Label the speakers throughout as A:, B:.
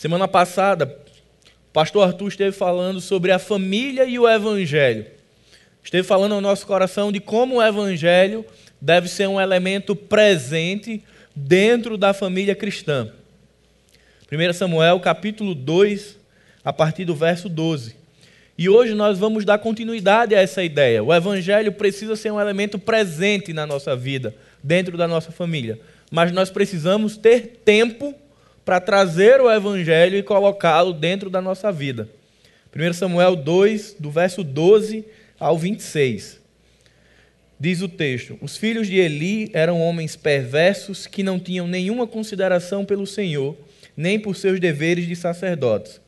A: Semana passada, o pastor Arthur esteve falando sobre a família e o evangelho. Esteve falando ao nosso coração de como o evangelho deve ser um elemento presente dentro da família cristã. 1 Samuel, capítulo 2, a partir do verso 12. E hoje nós vamos dar continuidade a essa ideia. O evangelho precisa ser um elemento presente na nossa vida, dentro da nossa família. Mas nós precisamos ter tempo para trazer o evangelho e colocá-lo dentro da nossa vida. 1 Samuel 2, do verso 12 ao 26. Diz o texto: Os filhos de Eli eram homens perversos que não tinham nenhuma consideração pelo Senhor, nem por seus deveres de sacerdotes.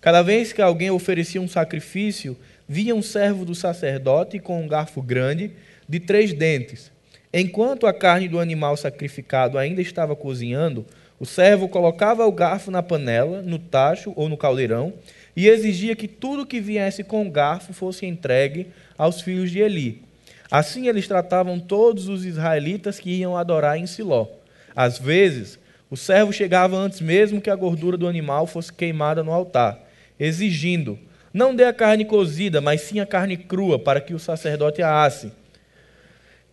A: Cada vez que alguém oferecia um sacrifício, via um servo do sacerdote com um garfo grande, de três dentes. Enquanto a carne do animal sacrificado ainda estava cozinhando, o servo colocava o garfo na panela, no tacho ou no caldeirão e exigia que tudo que viesse com o garfo fosse entregue aos filhos de Eli. Assim eles tratavam todos os israelitas que iam adorar em Siló. Às vezes, o servo chegava antes mesmo que a gordura do animal fosse queimada no altar, exigindo: Não dê a carne cozida, mas sim a carne crua, para que o sacerdote a asse.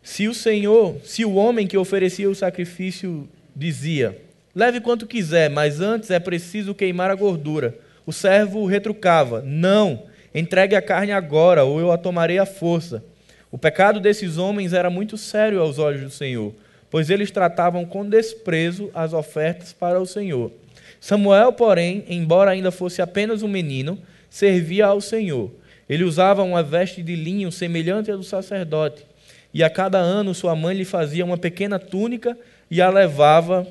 A: Se o Senhor, se o homem que oferecia o sacrifício dizia: Leve quanto quiser, mas antes é preciso queimar a gordura. O servo retrucava: Não, entregue a carne agora, ou eu a tomarei à força. O pecado desses homens era muito sério aos olhos do Senhor, pois eles tratavam com desprezo as ofertas para o Senhor. Samuel, porém, embora ainda fosse apenas um menino, servia ao Senhor. Ele usava uma veste de linho semelhante à do sacerdote, e a cada ano sua mãe lhe fazia uma pequena túnica e a levava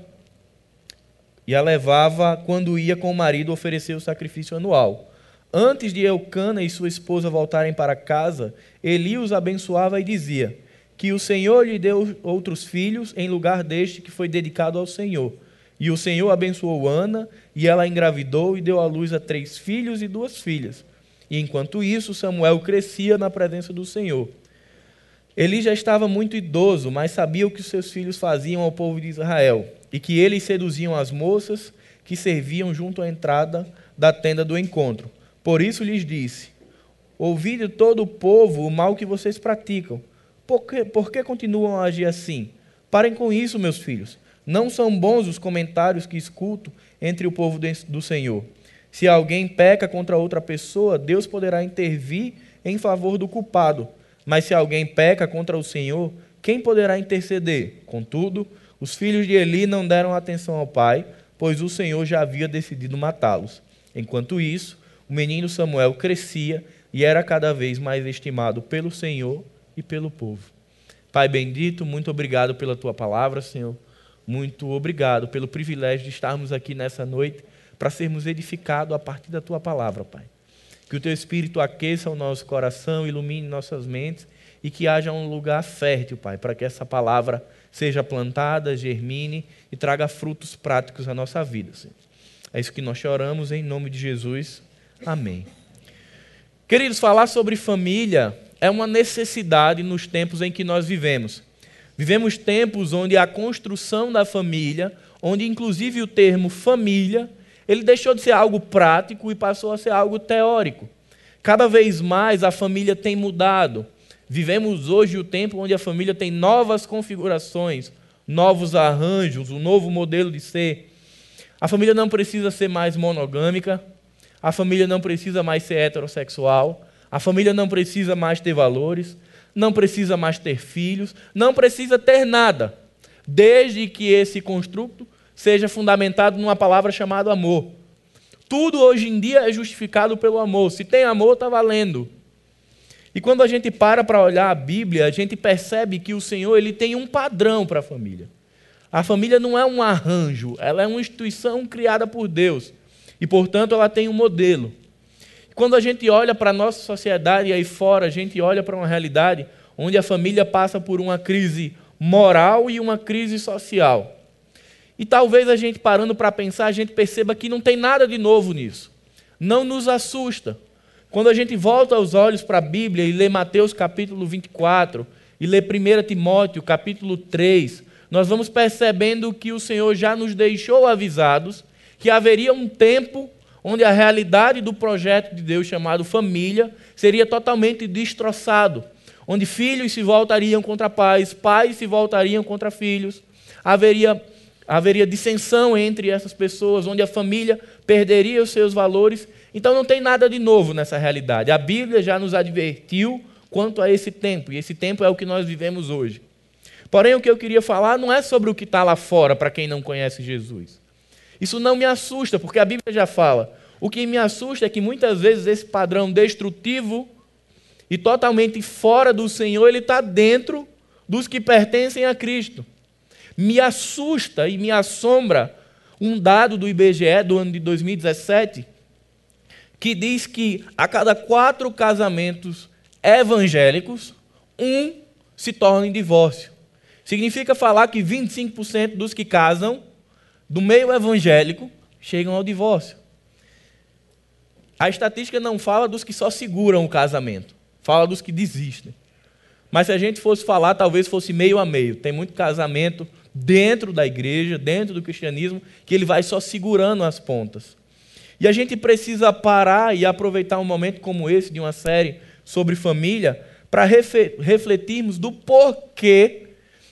A: e a levava quando ia com o marido oferecer o sacrifício anual. Antes de Eucana e sua esposa voltarem para casa, Eli os abençoava e dizia: Que o Senhor lhe deu outros filhos em lugar deste que foi dedicado ao Senhor. E o Senhor abençoou Ana, e ela engravidou e deu à luz a três filhos e duas filhas. E enquanto isso, Samuel crescia na presença do Senhor. Eli já estava muito idoso, mas sabia o que seus filhos faziam ao povo de Israel, e que eles seduziam as moças que serviam junto à entrada da tenda do encontro. Por isso lhes disse: Ouvi de todo o povo o mal que vocês praticam. Por que, por que continuam a agir assim? Parem com isso, meus filhos. Não são bons os comentários que escuto entre o povo do Senhor. Se alguém peca contra outra pessoa, Deus poderá intervir em favor do culpado. Mas se alguém peca contra o Senhor, quem poderá interceder? Contudo, os filhos de Eli não deram atenção ao pai, pois o Senhor já havia decidido matá-los. Enquanto isso, o menino Samuel crescia e era cada vez mais estimado pelo Senhor e pelo povo. Pai bendito, muito obrigado pela tua palavra, Senhor. Muito obrigado pelo privilégio de estarmos aqui nessa noite para sermos edificados a partir da tua palavra, Pai. Que o teu espírito aqueça o nosso coração, ilumine nossas mentes e que haja um lugar fértil, Pai, para que essa palavra seja plantada, germine e traga frutos práticos à nossa vida, Senhor. É isso que nós choramos em nome de Jesus. Amém. Queridos, falar sobre família é uma necessidade nos tempos em que nós vivemos. Vivemos tempos onde a construção da família, onde inclusive o termo família, ele deixou de ser algo prático e passou a ser algo teórico. Cada vez mais a família tem mudado. Vivemos hoje o tempo onde a família tem novas configurações, novos arranjos, um novo modelo de ser. A família não precisa ser mais monogâmica, a família não precisa mais ser heterossexual. A família não precisa mais ter valores. Não precisa mais ter filhos. Não precisa ter nada. Desde que esse construto seja fundamentado numa palavra chamada amor. Tudo hoje em dia é justificado pelo amor. Se tem amor, está valendo. E quando a gente para para olhar a Bíblia, a gente percebe que o Senhor ele tem um padrão para a família. A família não é um arranjo, ela é uma instituição criada por Deus. E, portanto, ela tem um modelo. Quando a gente olha para a nossa sociedade e aí fora, a gente olha para uma realidade onde a família passa por uma crise moral e uma crise social. E talvez a gente parando para pensar, a gente perceba que não tem nada de novo nisso. Não nos assusta. Quando a gente volta os olhos para a Bíblia e lê Mateus capítulo 24 e lê 1 Timóteo capítulo 3, nós vamos percebendo que o Senhor já nos deixou avisados que haveria um tempo onde a realidade do projeto de Deus chamado família seria totalmente destroçado, onde filhos se voltariam contra pais, pais se voltariam contra filhos, haveria haveria dissensão entre essas pessoas, onde a família perderia os seus valores. Então não tem nada de novo nessa realidade. A Bíblia já nos advertiu quanto a esse tempo, e esse tempo é o que nós vivemos hoje. Porém, o que eu queria falar não é sobre o que está lá fora, para quem não conhece Jesus. Isso não me assusta, porque a Bíblia já fala. O que me assusta é que muitas vezes esse padrão destrutivo e totalmente fora do Senhor, ele está dentro dos que pertencem a Cristo. Me assusta e me assombra um dado do IBGE do ano de 2017 que diz que a cada quatro casamentos evangélicos, um se torna em divórcio. Significa falar que 25% dos que casam do meio evangélico chegam ao divórcio. A estatística não fala dos que só seguram o casamento, fala dos que desistem. Mas se a gente fosse falar, talvez fosse meio a meio. Tem muito casamento dentro da igreja, dentro do cristianismo, que ele vai só segurando as pontas. E a gente precisa parar e aproveitar um momento como esse de uma série sobre família para refletirmos do porquê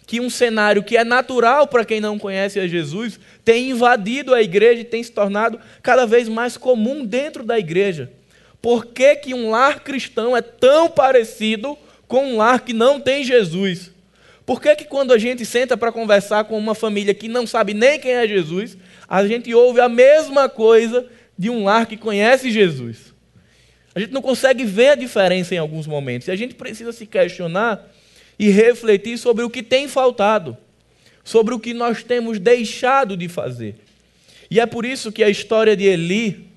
A: que um cenário que é natural para quem não conhece a Jesus tem invadido a igreja e tem se tornado cada vez mais comum dentro da igreja. Por que, que um lar cristão é tão parecido com um lar que não tem Jesus? Por que, que quando a gente senta para conversar com uma família que não sabe nem quem é Jesus, a gente ouve a mesma coisa de um lar que conhece Jesus? A gente não consegue ver a diferença em alguns momentos. E a gente precisa se questionar e refletir sobre o que tem faltado, sobre o que nós temos deixado de fazer. E é por isso que a história de Eli,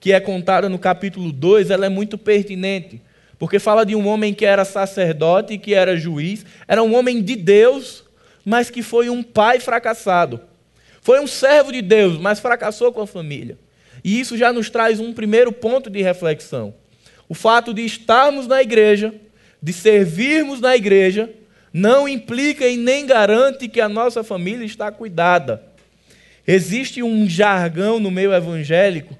A: que é contada no capítulo 2, ela é muito pertinente. Porque fala de um homem que era sacerdote, que era juiz, era um homem de Deus, mas que foi um pai fracassado. Foi um servo de Deus, mas fracassou com a família. E isso já nos traz um primeiro ponto de reflexão. O fato de estarmos na igreja, de servirmos na igreja, não implica e nem garante que a nossa família está cuidada. Existe um jargão no meio evangélico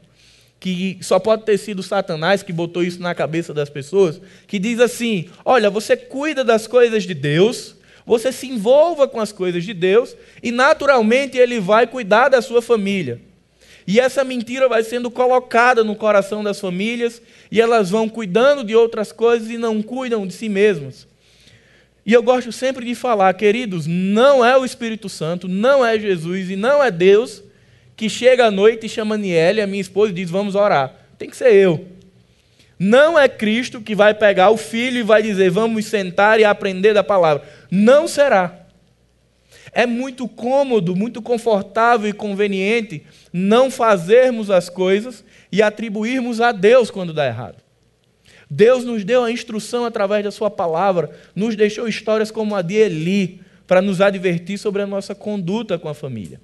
A: que só pode ter sido Satanás que botou isso na cabeça das pessoas, que diz assim: olha, você cuida das coisas de Deus, você se envolva com as coisas de Deus, e naturalmente Ele vai cuidar da sua família. E essa mentira vai sendo colocada no coração das famílias, e elas vão cuidando de outras coisas e não cuidam de si mesmas. E eu gosto sempre de falar, queridos, não é o Espírito Santo, não é Jesus e não é Deus que chega à noite e chama Niele, a minha esposa, e diz: Vamos orar. Tem que ser eu. Não é Cristo que vai pegar o filho e vai dizer: Vamos sentar e aprender da palavra. Não será. É muito cômodo, muito confortável e conveniente não fazermos as coisas e atribuirmos a Deus quando dá errado. Deus nos deu a instrução através da Sua palavra, nos deixou histórias como a de Eli, para nos advertir sobre a nossa conduta com a família.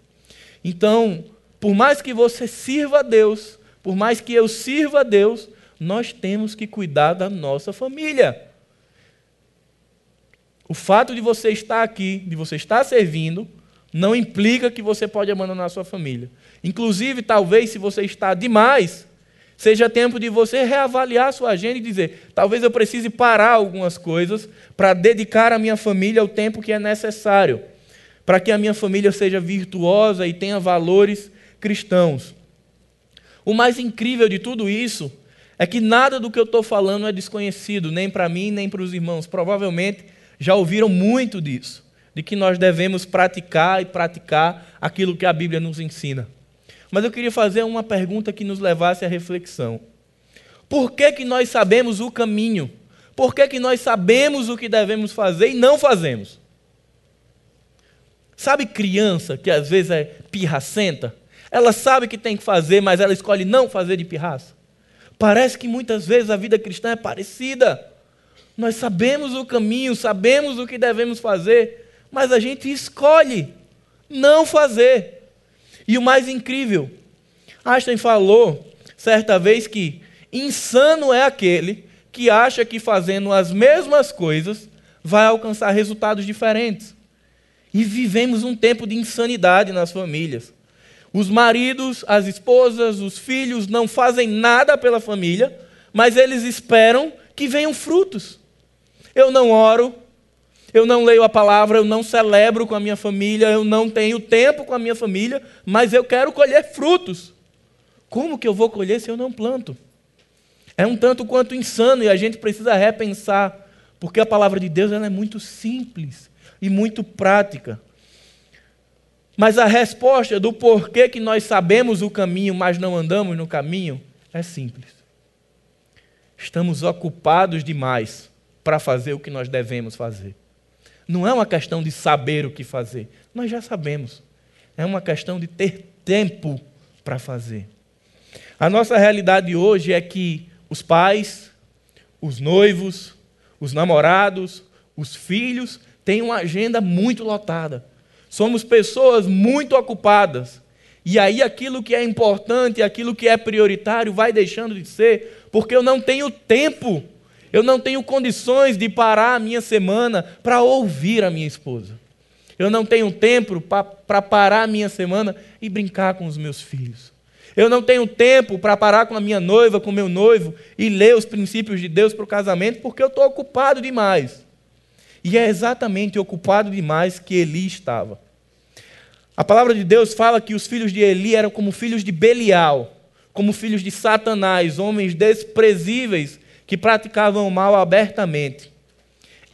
A: Então, por mais que você sirva a Deus, por mais que eu sirva a Deus, nós temos que cuidar da nossa família. O fato de você estar aqui, de você estar servindo, não implica que você pode abandonar a sua família. Inclusive, talvez, se você está demais, seja tempo de você reavaliar a sua agenda e dizer: talvez eu precise parar algumas coisas para dedicar à minha família o tempo que é necessário, para que a minha família seja virtuosa e tenha valores cristãos. O mais incrível de tudo isso é que nada do que eu estou falando é desconhecido, nem para mim, nem para os irmãos. Provavelmente já ouviram muito disso, de que nós devemos praticar e praticar aquilo que a Bíblia nos ensina. Mas eu queria fazer uma pergunta que nos levasse à reflexão. Por que, que nós sabemos o caminho? Por que, que nós sabemos o que devemos fazer e não fazemos? Sabe criança que às vezes é pirracenta? Ela sabe que tem que fazer, mas ela escolhe não fazer de pirraça. Parece que muitas vezes a vida cristã é parecida. Nós sabemos o caminho, sabemos o que devemos fazer, mas a gente escolhe não fazer. E o mais incrível, Einstein falou certa vez que insano é aquele que acha que fazendo as mesmas coisas vai alcançar resultados diferentes. E vivemos um tempo de insanidade nas famílias. Os maridos, as esposas, os filhos não fazem nada pela família, mas eles esperam que venham frutos. Eu não oro, eu não leio a palavra, eu não celebro com a minha família, eu não tenho tempo com a minha família, mas eu quero colher frutos. Como que eu vou colher se eu não planto? É um tanto quanto insano e a gente precisa repensar, porque a palavra de Deus ela é muito simples e muito prática. Mas a resposta do porquê que nós sabemos o caminho, mas não andamos no caminho, é simples. Estamos ocupados demais para fazer o que nós devemos fazer. Não é uma questão de saber o que fazer, nós já sabemos. É uma questão de ter tempo para fazer. A nossa realidade hoje é que os pais, os noivos, os namorados, os filhos têm uma agenda muito lotada. Somos pessoas muito ocupadas. E aí aquilo que é importante, aquilo que é prioritário vai deixando de ser, porque eu não tenho tempo, eu não tenho condições de parar a minha semana para ouvir a minha esposa. Eu não tenho tempo para parar a minha semana e brincar com os meus filhos. Eu não tenho tempo para parar com a minha noiva, com o meu noivo e ler os princípios de Deus para o casamento, porque eu estou ocupado demais. E é exatamente ocupado demais que Eli estava. A palavra de Deus fala que os filhos de Eli eram como filhos de Belial, como filhos de Satanás, homens desprezíveis que praticavam mal abertamente.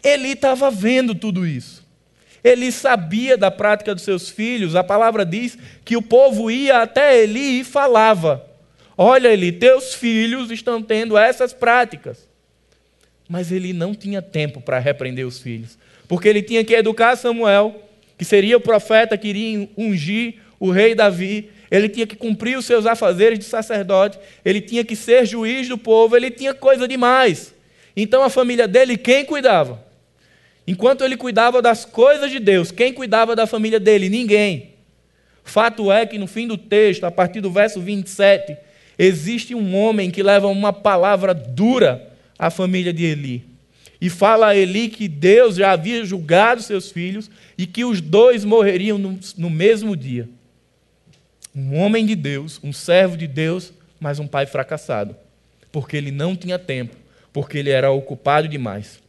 A: Eli estava vendo tudo isso. Ele sabia da prática dos seus filhos. A palavra diz que o povo ia até Eli e falava: Olha, Eli, teus filhos estão tendo essas práticas. Mas ele não tinha tempo para repreender os filhos, porque ele tinha que educar Samuel, que seria o profeta que iria ungir o rei Davi. Ele tinha que cumprir os seus afazeres de sacerdote, ele tinha que ser juiz do povo, ele tinha coisa demais. Então a família dele, quem cuidava? Enquanto ele cuidava das coisas de Deus, quem cuidava da família dele? Ninguém. Fato é que no fim do texto, a partir do verso 27, existe um homem que leva uma palavra dura à família de Eli. E fala a Eli que Deus já havia julgado seus filhos e que os dois morreriam no, no mesmo dia. Um homem de Deus, um servo de Deus, mas um pai fracassado. Porque ele não tinha tempo, porque ele era ocupado demais.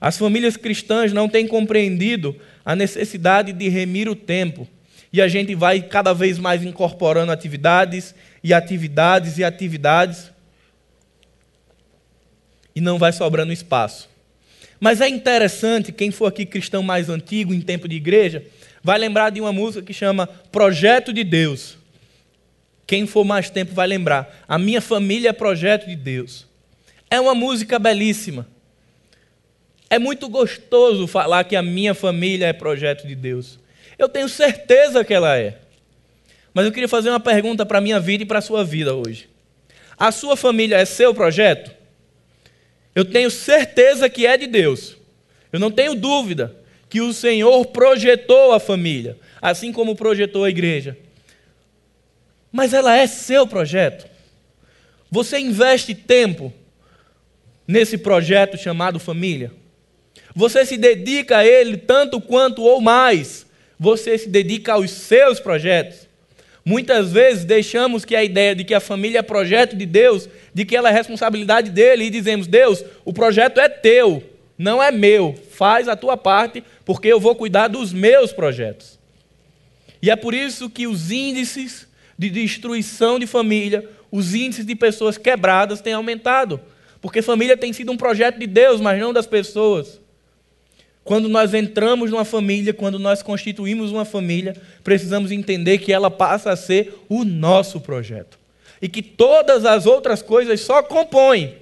A: As famílias cristãs não têm compreendido a necessidade de remir o tempo. E a gente vai cada vez mais incorporando atividades e atividades e atividades. E não vai sobrando espaço. Mas é interessante, quem for aqui cristão mais antigo, em tempo de igreja, vai lembrar de uma música que chama Projeto de Deus. Quem for mais tempo vai lembrar. A minha família é projeto de Deus. É uma música belíssima. É muito gostoso falar que a minha família é projeto de Deus. Eu tenho certeza que ela é. Mas eu queria fazer uma pergunta para a minha vida e para a sua vida hoje. A sua família é seu projeto? Eu tenho certeza que é de Deus. Eu não tenho dúvida que o Senhor projetou a família, assim como projetou a igreja. Mas ela é seu projeto. Você investe tempo nesse projeto chamado família? Você se dedica a ele tanto quanto ou mais. Você se dedica aos seus projetos. Muitas vezes deixamos que a ideia de que a família é projeto de Deus, de que ela é responsabilidade dele, e dizemos: Deus, o projeto é teu, não é meu. Faz a tua parte, porque eu vou cuidar dos meus projetos. E é por isso que os índices de destruição de família, os índices de pessoas quebradas têm aumentado. Porque família tem sido um projeto de Deus, mas não das pessoas. Quando nós entramos numa família, quando nós constituímos uma família, precisamos entender que ela passa a ser o nosso projeto. E que todas as outras coisas só compõem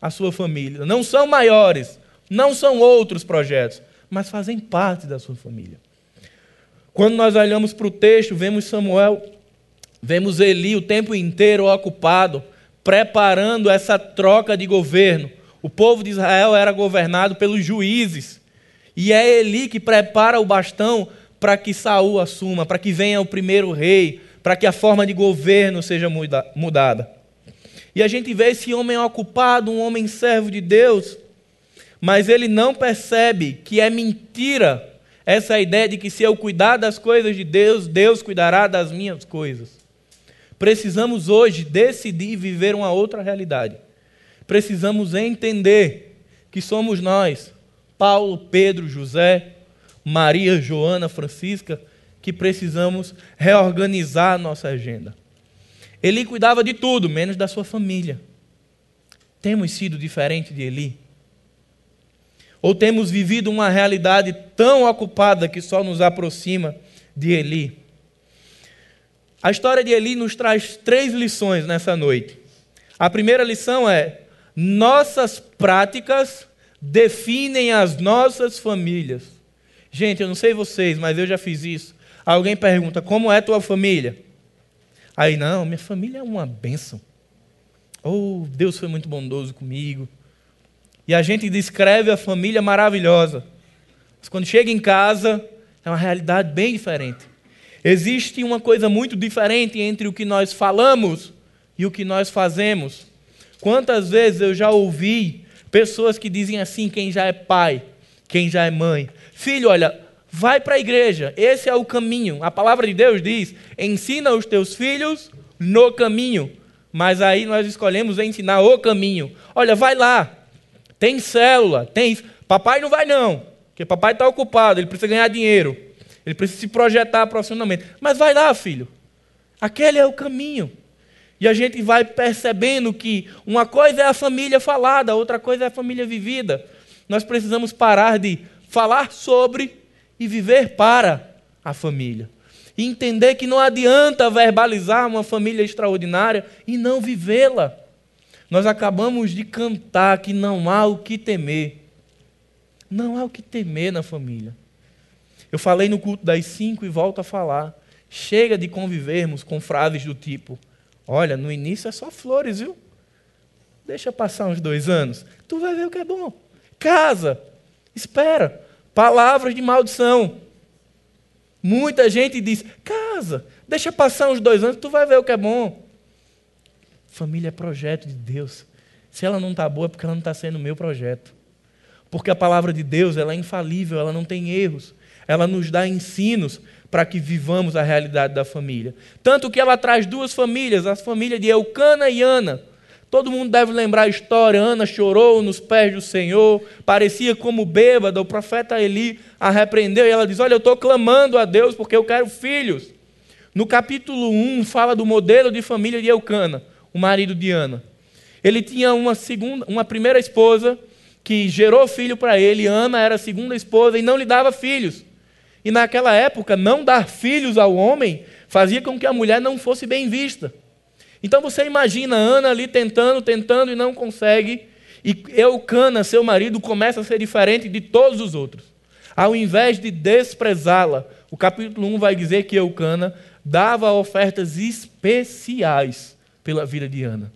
A: a sua família. Não são maiores, não são outros projetos, mas fazem parte da sua família. Quando nós olhamos para o texto, vemos Samuel, vemos Eli o tempo inteiro ocupado, preparando essa troca de governo. O povo de Israel era governado pelos juízes e é Eli que prepara o bastão para que Saul assuma, para que venha o primeiro rei, para que a forma de governo seja mudada. E a gente vê esse homem ocupado, um homem servo de Deus, mas ele não percebe que é mentira Essa ideia de que se eu cuidar das coisas de Deus, Deus cuidará das minhas coisas. Precisamos hoje decidir viver uma outra realidade. Precisamos entender que somos nós, Paulo, Pedro, José, Maria, Joana, Francisca, que precisamos reorganizar a nossa agenda. Eli cuidava de tudo, menos da sua família. Temos sido diferente de Eli? Ou temos vivido uma realidade tão ocupada que só nos aproxima de Eli? A história de Eli nos traz três lições nessa noite. A primeira lição é: nossas práticas definem as nossas famílias. Gente, eu não sei vocês, mas eu já fiz isso. Alguém pergunta: como é tua família? Aí, não, minha família é uma bênção. Oh, Deus foi muito bondoso comigo. E a gente descreve a família maravilhosa. Mas quando chega em casa, é uma realidade bem diferente. Existe uma coisa muito diferente entre o que nós falamos e o que nós fazemos. Quantas vezes eu já ouvi pessoas que dizem assim: quem já é pai, quem já é mãe, filho, olha, vai para a igreja, esse é o caminho. A palavra de Deus diz: ensina os teus filhos no caminho. Mas aí nós escolhemos ensinar o caminho. Olha, vai lá, tem célula, tem. Papai não vai, não, porque papai está ocupado, ele precisa ganhar dinheiro, ele precisa se projetar profissionalmente. Mas vai lá, filho, aquele é o caminho. E a gente vai percebendo que uma coisa é a família falada, outra coisa é a família vivida. Nós precisamos parar de falar sobre e viver para a família. E entender que não adianta verbalizar uma família extraordinária e não vivê-la. Nós acabamos de cantar que não há o que temer. Não há o que temer na família. Eu falei no culto das cinco e volto a falar. Chega de convivermos com frases do tipo: Olha, no início é só flores, viu? Deixa passar uns dois anos. Tu vai ver o que é bom. Casa. Espera. Palavras de maldição. Muita gente diz: casa, deixa passar uns dois anos, tu vai ver o que é bom. Família é projeto de Deus. Se ela não está boa, é porque ela não está sendo meu projeto. Porque a palavra de Deus ela é infalível, ela não tem erros. Ela nos dá ensinos para que vivamos a realidade da família. Tanto que ela traz duas famílias, a família de Eucana e Ana. Todo mundo deve lembrar a história. Ana chorou nos pés do Senhor, parecia como bêbada. O profeta Eli a repreendeu e ela diz: Olha, eu estou clamando a Deus porque eu quero filhos. No capítulo 1 fala do modelo de família de Eucana, o marido de Ana. Ele tinha uma segunda, uma primeira esposa que gerou filho para ele. Ana era a segunda esposa e não lhe dava filhos. E naquela época, não dar filhos ao homem fazia com que a mulher não fosse bem vista. Então você imagina Ana ali tentando, tentando e não consegue. E Eucana, seu marido, começa a ser diferente de todos os outros. Ao invés de desprezá-la, o capítulo 1 vai dizer que Eucana dava ofertas especiais pela vida de Ana.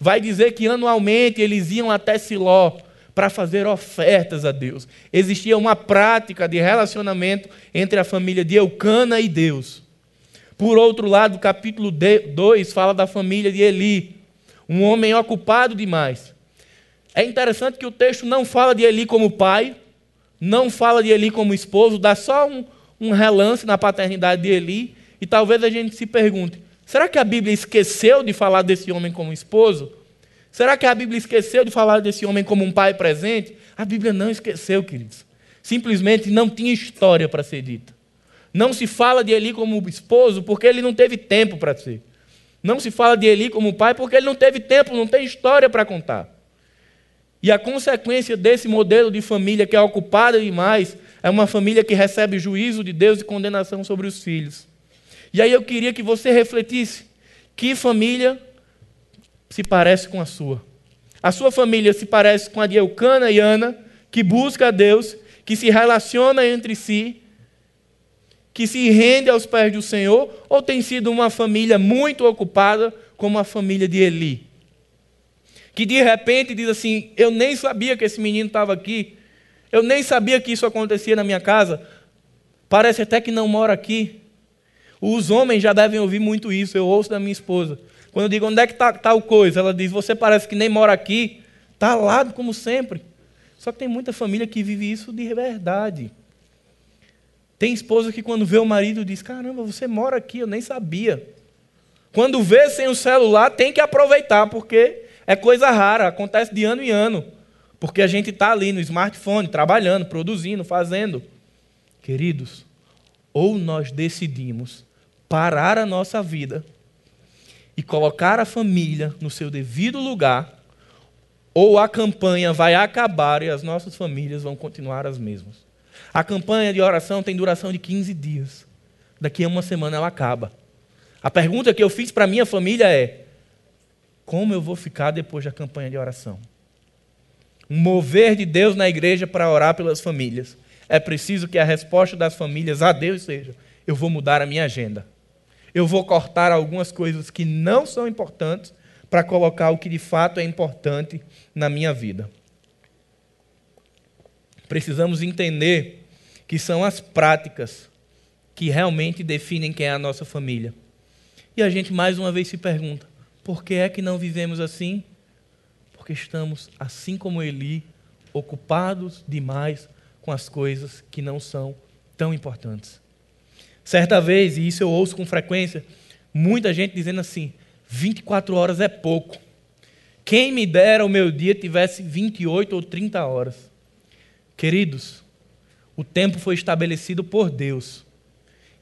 A: Vai dizer que anualmente eles iam até Siló para fazer ofertas a Deus. Existia uma prática de relacionamento entre a família de Eucana e Deus. Por outro lado, o capítulo 2 fala da família de Eli, um homem ocupado demais. É interessante que o texto não fala de Eli como pai, não fala de Eli como esposo, dá só um, um relance na paternidade de Eli, e talvez a gente se pergunte: será que a Bíblia esqueceu de falar desse homem como esposo? Será que a Bíblia esqueceu de falar desse homem como um pai presente? A Bíblia não esqueceu, queridos. Simplesmente não tinha história para ser dita. Não se fala de Eli como esposo porque ele não teve tempo para ser. Não se fala de Eli como pai porque ele não teve tempo, não tem história para contar. E a consequência desse modelo de família que é ocupada demais é uma família que recebe juízo de Deus e condenação sobre os filhos. E aí eu queria que você refletisse: que família se parece com a sua? A sua família se parece com a de Eucana e Ana, que busca a Deus, que se relaciona entre si que se rende aos pés do Senhor, ou tem sido uma família muito ocupada, como a família de Eli? Que de repente diz assim: Eu nem sabia que esse menino estava aqui, eu nem sabia que isso acontecia na minha casa, parece até que não mora aqui. Os homens já devem ouvir muito isso, eu ouço da minha esposa. Quando eu digo onde é que está tal coisa, ela diz: Você parece que nem mora aqui, está lado como sempre. Só que tem muita família que vive isso de verdade. Tem esposa que quando vê o marido diz: Caramba, você mora aqui, eu nem sabia. Quando vê sem o celular, tem que aproveitar, porque é coisa rara, acontece de ano em ano. Porque a gente está ali no smartphone, trabalhando, produzindo, fazendo. Queridos, ou nós decidimos parar a nossa vida e colocar a família no seu devido lugar, ou a campanha vai acabar e as nossas famílias vão continuar as mesmas. A campanha de oração tem duração de 15 dias. Daqui a uma semana ela acaba. A pergunta que eu fiz para minha família é: como eu vou ficar depois da campanha de oração? Um mover de Deus na igreja para orar pelas famílias. É preciso que a resposta das famílias a Deus seja: eu vou mudar a minha agenda. Eu vou cortar algumas coisas que não são importantes para colocar o que de fato é importante na minha vida. Precisamos entender que são as práticas que realmente definem quem é a nossa família. E a gente mais uma vez se pergunta: por que é que não vivemos assim? Porque estamos, assim como Eli, ocupados demais com as coisas que não são tão importantes. Certa vez, e isso eu ouço com frequência, muita gente dizendo assim: 24 horas é pouco. Quem me dera o meu dia tivesse 28 ou 30 horas. Queridos, o tempo foi estabelecido por Deus.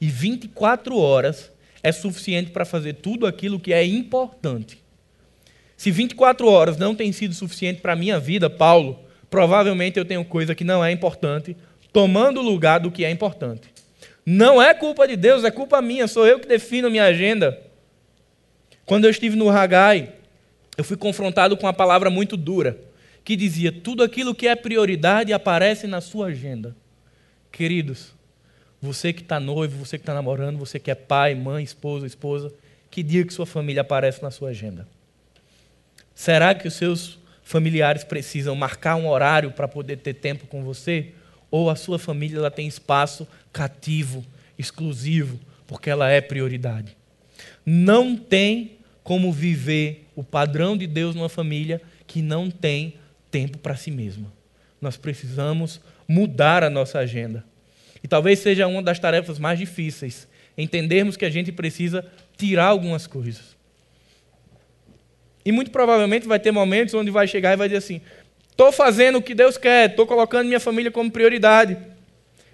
A: E 24 horas é suficiente para fazer tudo aquilo que é importante. Se 24 horas não tem sido suficiente para a minha vida, Paulo, provavelmente eu tenho coisa que não é importante, tomando o lugar do que é importante. Não é culpa de Deus, é culpa minha, sou eu que defino a minha agenda. Quando eu estive no Hagai, eu fui confrontado com uma palavra muito dura, que dizia: tudo aquilo que é prioridade aparece na sua agenda. Queridos, você que está noivo, você que está namorando, você que é pai, mãe, esposa, esposa, que dia que sua família aparece na sua agenda? Será que os seus familiares precisam marcar um horário para poder ter tempo com você? Ou a sua família ela tem espaço cativo, exclusivo, porque ela é prioridade? Não tem como viver o padrão de Deus numa família que não tem tempo para si mesma. Nós precisamos mudar a nossa agenda. E talvez seja uma das tarefas mais difíceis, entendermos que a gente precisa tirar algumas coisas. E muito provavelmente vai ter momentos onde vai chegar e vai dizer assim: estou fazendo o que Deus quer, estou colocando minha família como prioridade.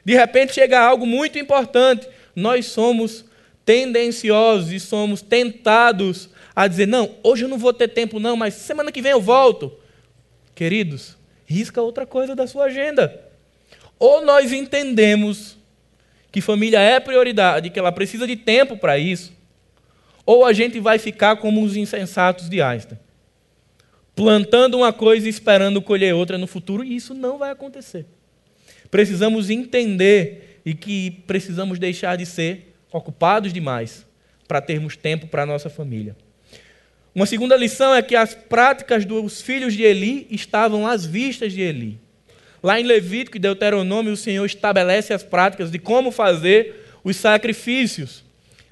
A: De repente chega algo muito importante. Nós somos tendenciosos e somos tentados a dizer: não, hoje eu não vou ter tempo, não, mas semana que vem eu volto. Queridos, risca outra coisa da sua agenda. Ou nós entendemos que família é prioridade, que ela precisa de tempo para isso, ou a gente vai ficar como os insensatos de Einstein, plantando uma coisa e esperando colher outra no futuro, e isso não vai acontecer. Precisamos entender e que precisamos deixar de ser ocupados demais para termos tempo para a nossa família. Uma segunda lição é que as práticas dos filhos de Eli estavam às vistas de Eli. Lá em Levítico e Deuteronômio, o Senhor estabelece as práticas de como fazer os sacrifícios.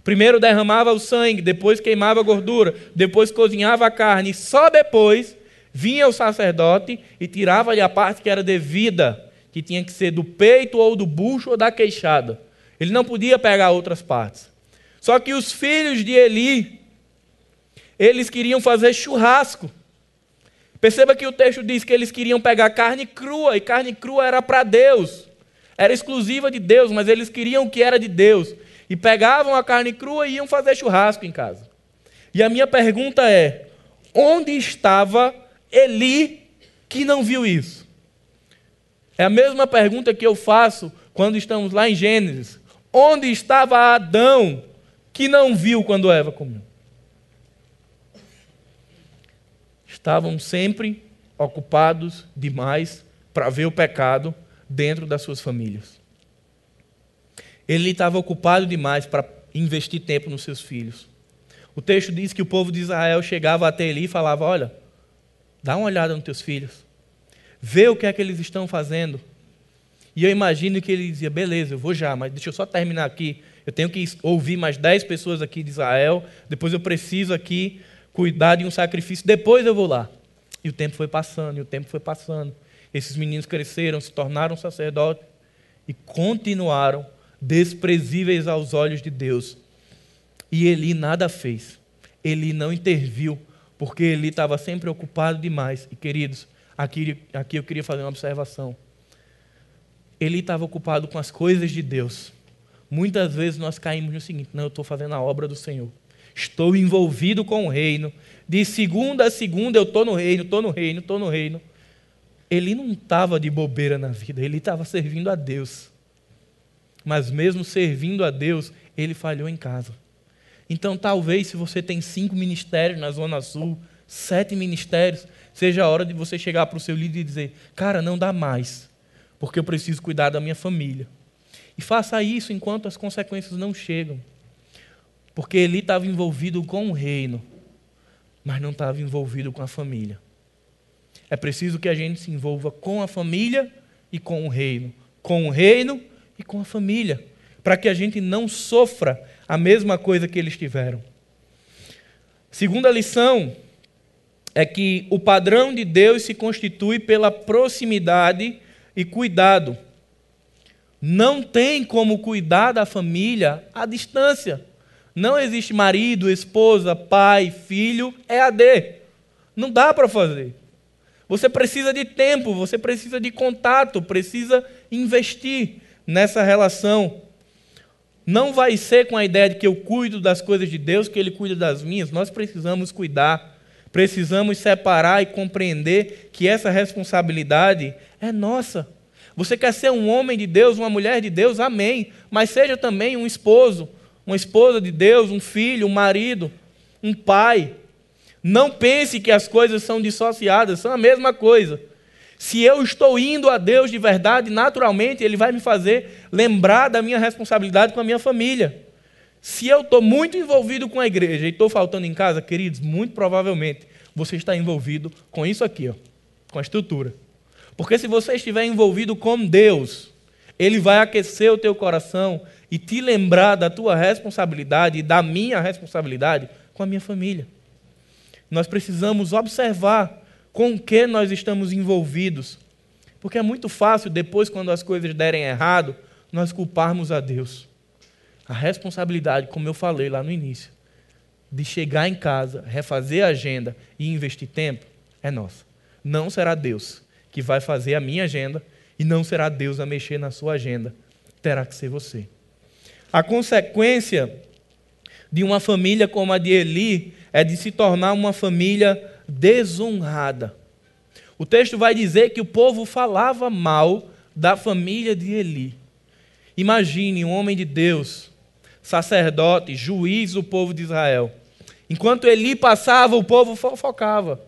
A: Primeiro derramava o sangue, depois queimava a gordura, depois cozinhava a carne, e só depois vinha o sacerdote e tirava-lhe a parte que era devida, que tinha que ser do peito ou do bucho ou da queixada. Ele não podia pegar outras partes. Só que os filhos de Eli, eles queriam fazer churrasco. Perceba que o texto diz que eles queriam pegar carne crua, e carne crua era para Deus. Era exclusiva de Deus, mas eles queriam o que era de Deus. E pegavam a carne crua e iam fazer churrasco em casa. E a minha pergunta é: onde estava Eli que não viu isso? É a mesma pergunta que eu faço quando estamos lá em Gênesis. Onde estava Adão que não viu quando Eva comeu? estavam sempre ocupados demais para ver o pecado dentro das suas famílias. Ele estava ocupado demais para investir tempo nos seus filhos. O texto diz que o povo de Israel chegava até ele e falava: Olha, dá uma olhada nos teus filhos, vê o que é que eles estão fazendo. E eu imagino que ele dizia: Beleza, eu vou já, mas deixa eu só terminar aqui. Eu tenho que ouvir mais dez pessoas aqui de Israel, depois eu preciso aqui cuidar de um sacrifício, depois eu vou lá. E o tempo foi passando, e o tempo foi passando. Esses meninos cresceram, se tornaram sacerdotes e continuaram desprezíveis aos olhos de Deus. E Eli nada fez. Eli não interviu, porque Eli estava sempre ocupado demais. E queridos, aqui, aqui eu queria fazer uma observação. Eli estava ocupado com as coisas de Deus. Muitas vezes nós caímos no seguinte: não, eu estou fazendo a obra do Senhor. Estou envolvido com o reino. De segunda a segunda eu estou no reino, estou no reino, estou no reino. Ele não estava de bobeira na vida, ele estava servindo a Deus. Mas mesmo servindo a Deus, ele falhou em casa. Então, talvez, se você tem cinco ministérios na Zona Sul, sete ministérios, seja a hora de você chegar para o seu líder e dizer: Cara, não dá mais, porque eu preciso cuidar da minha família. E faça isso enquanto as consequências não chegam. Porque ele estava envolvido com o reino, mas não estava envolvido com a família. É preciso que a gente se envolva com a família e com o reino. Com o reino e com a família. Para que a gente não sofra a mesma coisa que eles tiveram. Segunda lição é que o padrão de Deus se constitui pela proximidade e cuidado. Não tem como cuidar da família à distância. Não existe marido, esposa, pai, filho, é AD. Não dá para fazer. Você precisa de tempo, você precisa de contato, precisa investir nessa relação. Não vai ser com a ideia de que eu cuido das coisas de Deus, que Ele cuida das minhas. Nós precisamos cuidar, precisamos separar e compreender que essa responsabilidade é nossa. Você quer ser um homem de Deus, uma mulher de Deus, amém. Mas seja também um esposo, uma esposa de Deus, um filho, um marido, um pai. Não pense que as coisas são dissociadas, são a mesma coisa. Se eu estou indo a Deus de verdade, naturalmente Ele vai me fazer lembrar da minha responsabilidade com a minha família. Se eu estou muito envolvido com a igreja e estou faltando em casa, queridos, muito provavelmente você está envolvido com isso aqui, ó, com a estrutura. Porque se você estiver envolvido com Deus, Ele vai aquecer o teu coração e te lembrar da tua responsabilidade e da minha responsabilidade com a minha família. Nós precisamos observar com o que nós estamos envolvidos. Porque é muito fácil, depois, quando as coisas derem errado, nós culparmos a Deus. A responsabilidade, como eu falei lá no início, de chegar em casa, refazer a agenda e investir tempo, é nossa. Não será Deus que vai fazer a minha agenda e não será Deus a mexer na sua agenda. Terá que ser você. A consequência de uma família como a de Eli é de se tornar uma família desonrada. O texto vai dizer que o povo falava mal da família de Eli. Imagine um homem de Deus, sacerdote, juiz do povo de Israel. Enquanto Eli passava, o povo fofocava.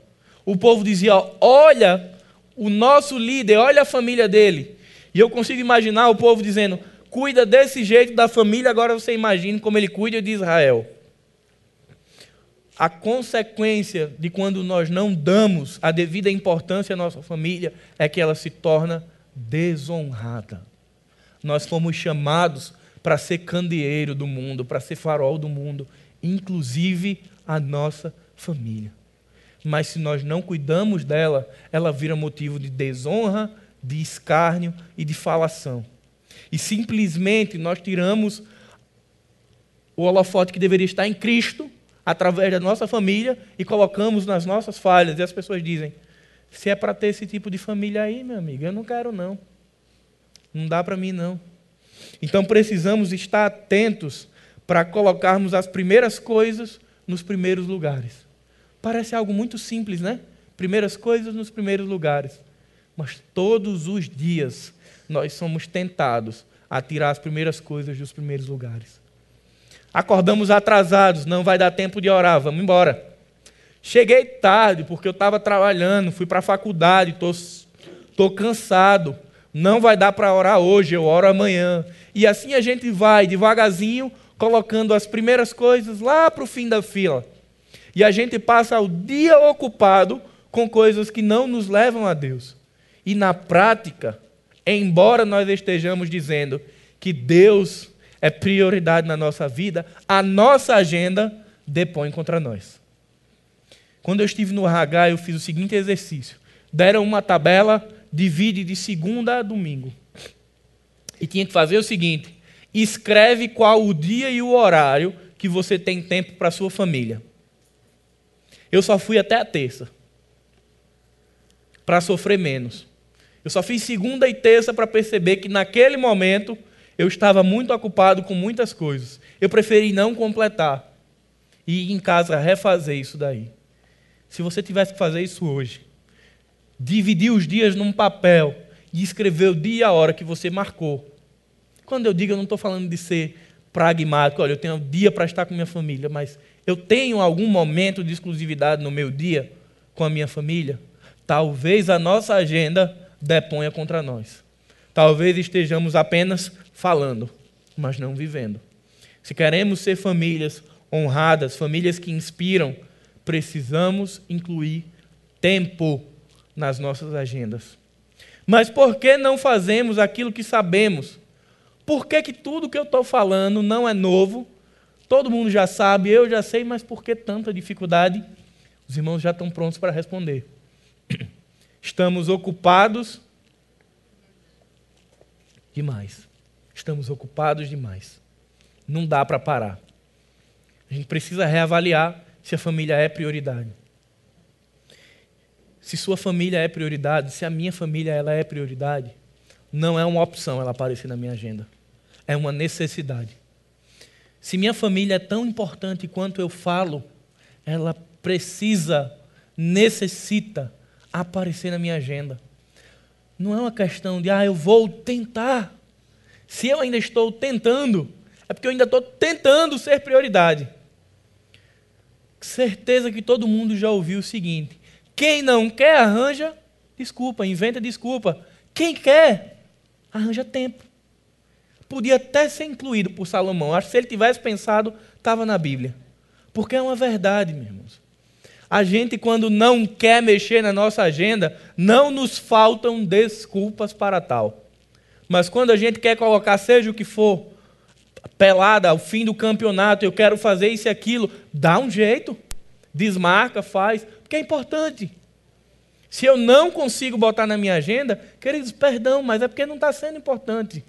A: O povo dizia: Olha o nosso líder, olha a família dele. E eu consigo imaginar o povo dizendo: Cuida desse jeito da família, agora você imagine como ele cuida de Israel a consequência de quando nós não damos a devida importância à nossa família é que ela se torna desonrada. Nós fomos chamados para ser candeeiro do mundo, para ser farol do mundo, inclusive a nossa família. Mas se nós não cuidamos dela, ela vira motivo de desonra, de escárnio e de falação. E simplesmente nós tiramos o holofote que deveria estar em Cristo através da nossa família e colocamos nas nossas falhas. E as pessoas dizem: se é para ter esse tipo de família aí, meu amigo, eu não quero não. Não dá para mim não. Então precisamos estar atentos para colocarmos as primeiras coisas nos primeiros lugares. Parece algo muito simples, né? Primeiras coisas nos primeiros lugares. Mas todos os dias nós somos tentados a tirar as primeiras coisas dos primeiros lugares. Acordamos atrasados, não vai dar tempo de orar, vamos embora. Cheguei tarde porque eu estava trabalhando, fui para a faculdade, estou cansado. Não vai dar para orar hoje, eu oro amanhã. E assim a gente vai devagarzinho, colocando as primeiras coisas lá para o fim da fila. E a gente passa o dia ocupado com coisas que não nos levam a Deus. E na prática, embora nós estejamos dizendo que Deus é prioridade na nossa vida, a nossa agenda depõe contra nós. Quando eu estive no RH, eu fiz o seguinte exercício: deram uma tabela, divide de segunda a domingo. E tinha que fazer o seguinte: escreve qual o dia e o horário que você tem tempo para sua família. Eu só fui até a terça para sofrer menos. Eu só fiz segunda e terça para perceber que naquele momento eu estava muito ocupado com muitas coisas. Eu preferi não completar e ir em casa refazer isso daí. Se você tivesse que fazer isso hoje, dividir os dias num papel e escrever o dia e a hora que você marcou. Quando eu digo, eu não estou falando de ser pragmático, olha, eu tenho um dia para estar com minha família, mas eu tenho algum momento de exclusividade no meu dia com a minha família? Talvez a nossa agenda deponha contra nós. Talvez estejamos apenas falando, mas não vivendo. Se queremos ser famílias honradas, famílias que inspiram, precisamos incluir tempo nas nossas agendas. Mas por que não fazemos aquilo que sabemos? Por que, que tudo que eu estou falando não é novo? Todo mundo já sabe, eu já sei, mas por que tanta dificuldade? Os irmãos já estão prontos para responder. Estamos ocupados demais. Estamos ocupados demais. Não dá para parar. A gente precisa reavaliar se a família é prioridade. Se sua família é prioridade, se a minha família ela é prioridade, não é uma opção ela aparecer na minha agenda. É uma necessidade. Se minha família é tão importante quanto eu falo, ela precisa, necessita aparecer na minha agenda. Não é uma questão de, ah, eu vou tentar. Se eu ainda estou tentando, é porque eu ainda estou tentando ser prioridade. Certeza que todo mundo já ouviu o seguinte: quem não quer, arranja desculpa, inventa desculpa. Quem quer, arranja tempo. Podia até ser incluído por Salomão. Acho que se ele tivesse pensado, estava na Bíblia. Porque é uma verdade, meus irmãos. A gente, quando não quer mexer na nossa agenda, não nos faltam desculpas para tal. Mas quando a gente quer colocar, seja o que for, pelada ao fim do campeonato, eu quero fazer isso e aquilo, dá um jeito. Desmarca, faz, porque é importante. Se eu não consigo botar na minha agenda, queridos, perdão, mas é porque não está sendo importante.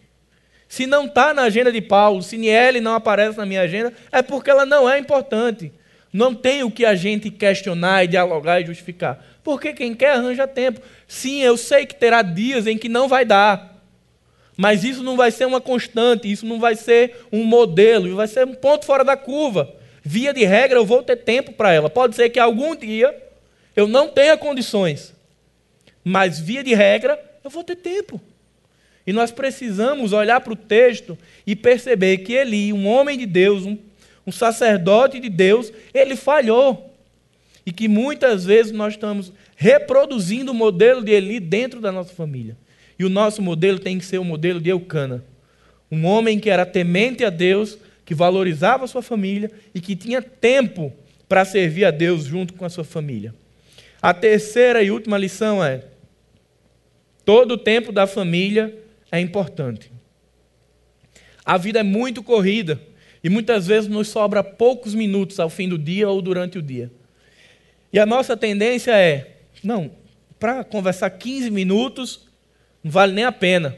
A: Se não está na agenda de Paulo, se Niele não aparece na minha agenda, é porque ela não é importante. Não tem o que a gente questionar e dialogar e justificar. Porque quem quer arranja tempo. Sim, eu sei que terá dias em que não vai dar. Mas isso não vai ser uma constante, isso não vai ser um modelo, vai ser um ponto fora da curva. Via de regra, eu vou ter tempo para ela. Pode ser que algum dia eu não tenha condições, mas via de regra, eu vou ter tempo. E nós precisamos olhar para o texto e perceber que Eli, um homem de Deus, um um sacerdote de Deus, ele falhou. E que muitas vezes nós estamos reproduzindo o modelo de Eli dentro da nossa família. E o nosso modelo tem que ser o modelo de Eucana. Um homem que era temente a Deus, que valorizava a sua família e que tinha tempo para servir a Deus junto com a sua família. A terceira e última lição é: todo o tempo da família é importante. A vida é muito corrida. E muitas vezes nos sobra poucos minutos ao fim do dia ou durante o dia. E a nossa tendência é: não, para conversar 15 minutos não vale nem a pena.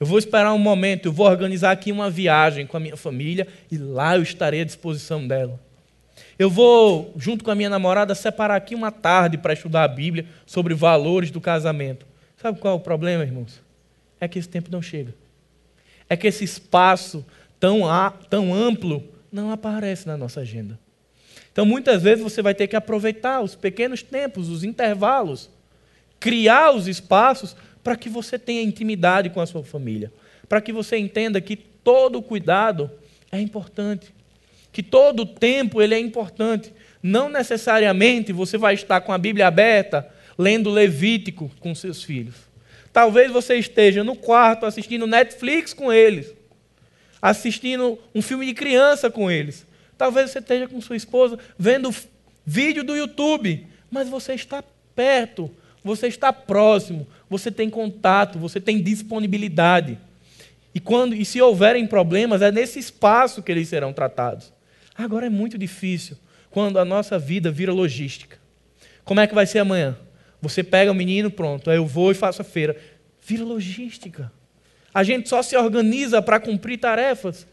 A: Eu vou esperar um momento, eu vou organizar aqui uma viagem com a minha família e lá eu estarei à disposição dela. Eu vou, junto com a minha namorada, separar aqui uma tarde para estudar a Bíblia sobre valores do casamento. Sabe qual é o problema, irmãos? É que esse tempo não chega. É que esse espaço tão, tão amplo não aparece na nossa agenda. Então, muitas vezes você vai ter que aproveitar os pequenos tempos, os intervalos, criar os espaços para que você tenha intimidade com a sua família, para que você entenda que todo cuidado é importante, que todo tempo ele é importante. Não necessariamente você vai estar com a Bíblia aberta, lendo Levítico com seus filhos. Talvez você esteja no quarto assistindo Netflix com eles assistindo um filme de criança com eles. Talvez você esteja com sua esposa vendo vídeo do YouTube, mas você está perto, você está próximo, você tem contato, você tem disponibilidade. E quando e se houverem problemas, é nesse espaço que eles serão tratados. Agora é muito difícil quando a nossa vida vira logística. Como é que vai ser amanhã? Você pega o menino, pronto, aí eu vou e faço a feira. Vira logística. A gente só se organiza para cumprir tarefas.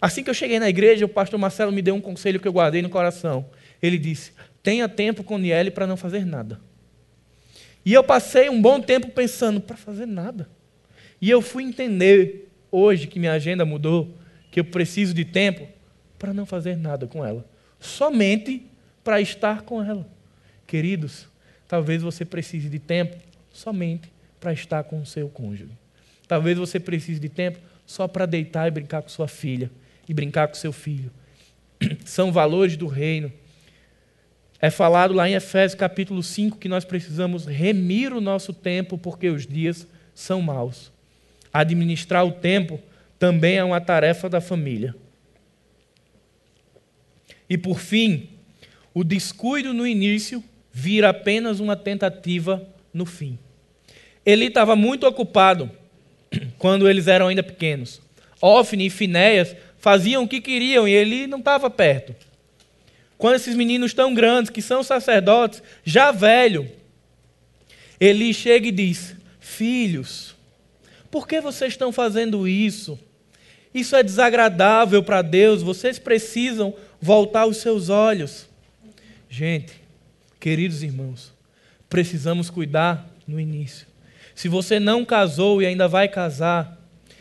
A: Assim que eu cheguei na igreja, o pastor Marcelo me deu um conselho que eu guardei no coração. Ele disse: tenha tempo com Niele para não fazer nada. E eu passei um bom tempo pensando, para fazer nada. E eu fui entender hoje que minha agenda mudou, que eu preciso de tempo para não fazer nada com ela. Somente para estar com ela. Queridos, talvez você precise de tempo somente para estar com o seu cônjuge. Talvez você precise de tempo só para deitar e brincar com sua filha e brincar com seu filho. São valores do reino. É falado lá em Efésios capítulo 5 que nós precisamos remir o nosso tempo porque os dias são maus. Administrar o tempo também é uma tarefa da família. E por fim, o descuido no início vira apenas uma tentativa no fim. Ele estava muito ocupado quando eles eram ainda pequenos. Ofne e Finéias faziam o que queriam e ele não estava perto. Quando esses meninos tão grandes, que são sacerdotes, já velho, ele chega e diz: Filhos, por que vocês estão fazendo isso? Isso é desagradável para Deus, vocês precisam voltar os seus olhos. Gente, queridos irmãos, precisamos cuidar no início. Se você não casou e ainda vai casar,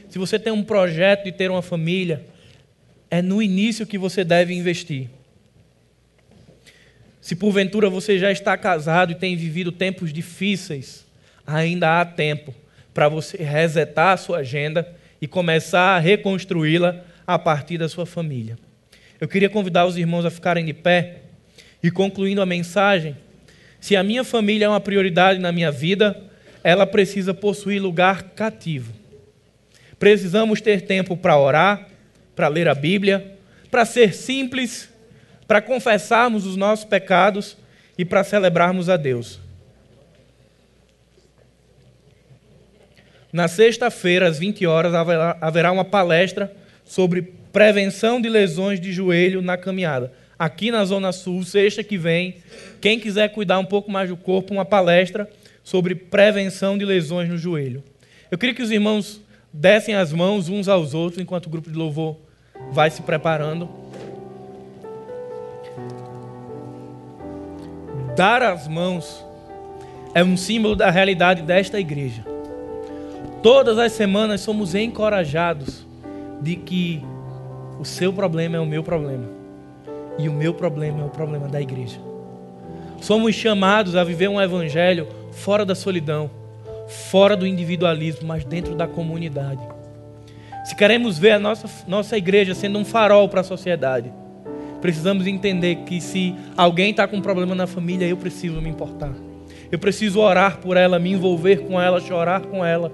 A: se você tem um projeto de ter uma família, é no início que você deve investir. Se porventura você já está casado e tem vivido tempos difíceis, ainda há tempo para você resetar a sua agenda e começar a reconstruí-la a partir da sua família. Eu queria convidar os irmãos a ficarem de pé e concluindo a mensagem, se a minha família é uma prioridade na minha vida, ela precisa possuir lugar cativo. Precisamos ter tempo para orar, para ler a Bíblia, para ser simples, para confessarmos os nossos pecados e para celebrarmos a Deus. Na sexta-feira, às 20 horas, haverá uma palestra sobre prevenção de lesões de joelho na caminhada. Aqui na Zona Sul, sexta que vem, quem quiser cuidar um pouco mais do corpo, uma palestra sobre prevenção de lesões no joelho. Eu queria que os irmãos dessem as mãos uns aos outros enquanto o grupo de louvor vai se preparando. Dar as mãos é um símbolo da realidade desta igreja. Todas as semanas somos encorajados de que o seu problema é o meu problema e o meu problema é o problema da igreja. Somos chamados a viver um evangelho fora da solidão, fora do individualismo, mas dentro da comunidade. Se queremos ver a nossa, nossa igreja sendo um farol para a sociedade, precisamos entender que se alguém está com um problema na família, eu preciso me importar. Eu preciso orar por ela, me envolver com ela, chorar com ela,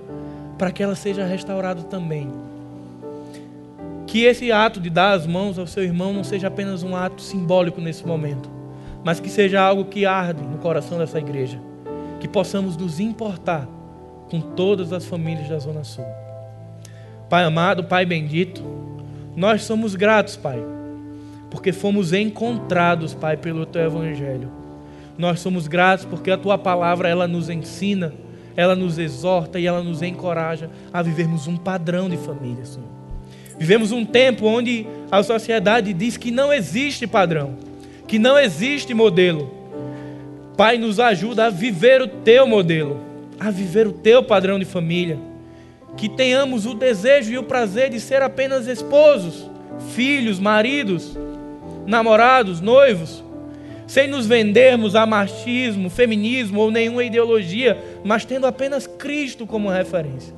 A: para que ela seja restaurada também. Que esse ato de dar as mãos ao seu irmão não seja apenas um ato simbólico nesse momento, mas que seja algo que arde no coração dessa igreja que possamos nos importar com todas as famílias da Zona Sul. Pai amado, Pai bendito, nós somos gratos, Pai, porque fomos encontrados, Pai, pelo Teu Evangelho. Nós somos gratos porque a Tua palavra, ela nos ensina, ela nos exorta e ela nos encoraja a vivermos um padrão de família, Senhor. Vivemos um tempo onde a sociedade diz que não existe padrão, que não existe modelo, Pai, nos ajuda a viver o teu modelo, a viver o teu padrão de família. Que tenhamos o desejo e o prazer de ser apenas esposos, filhos, maridos, namorados, noivos, sem nos vendermos a machismo, feminismo ou nenhuma ideologia, mas tendo apenas Cristo como referência.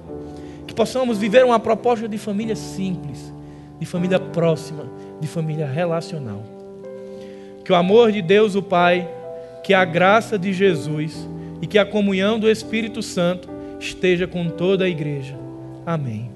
A: Que possamos viver uma proposta de família simples, de família próxima, de família relacional. Que o amor de Deus, o Pai, que a graça de Jesus e que a comunhão do Espírito Santo esteja com toda a igreja. Amém.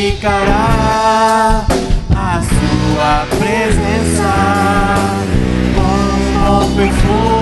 B: ficará a sua presença com o perfume.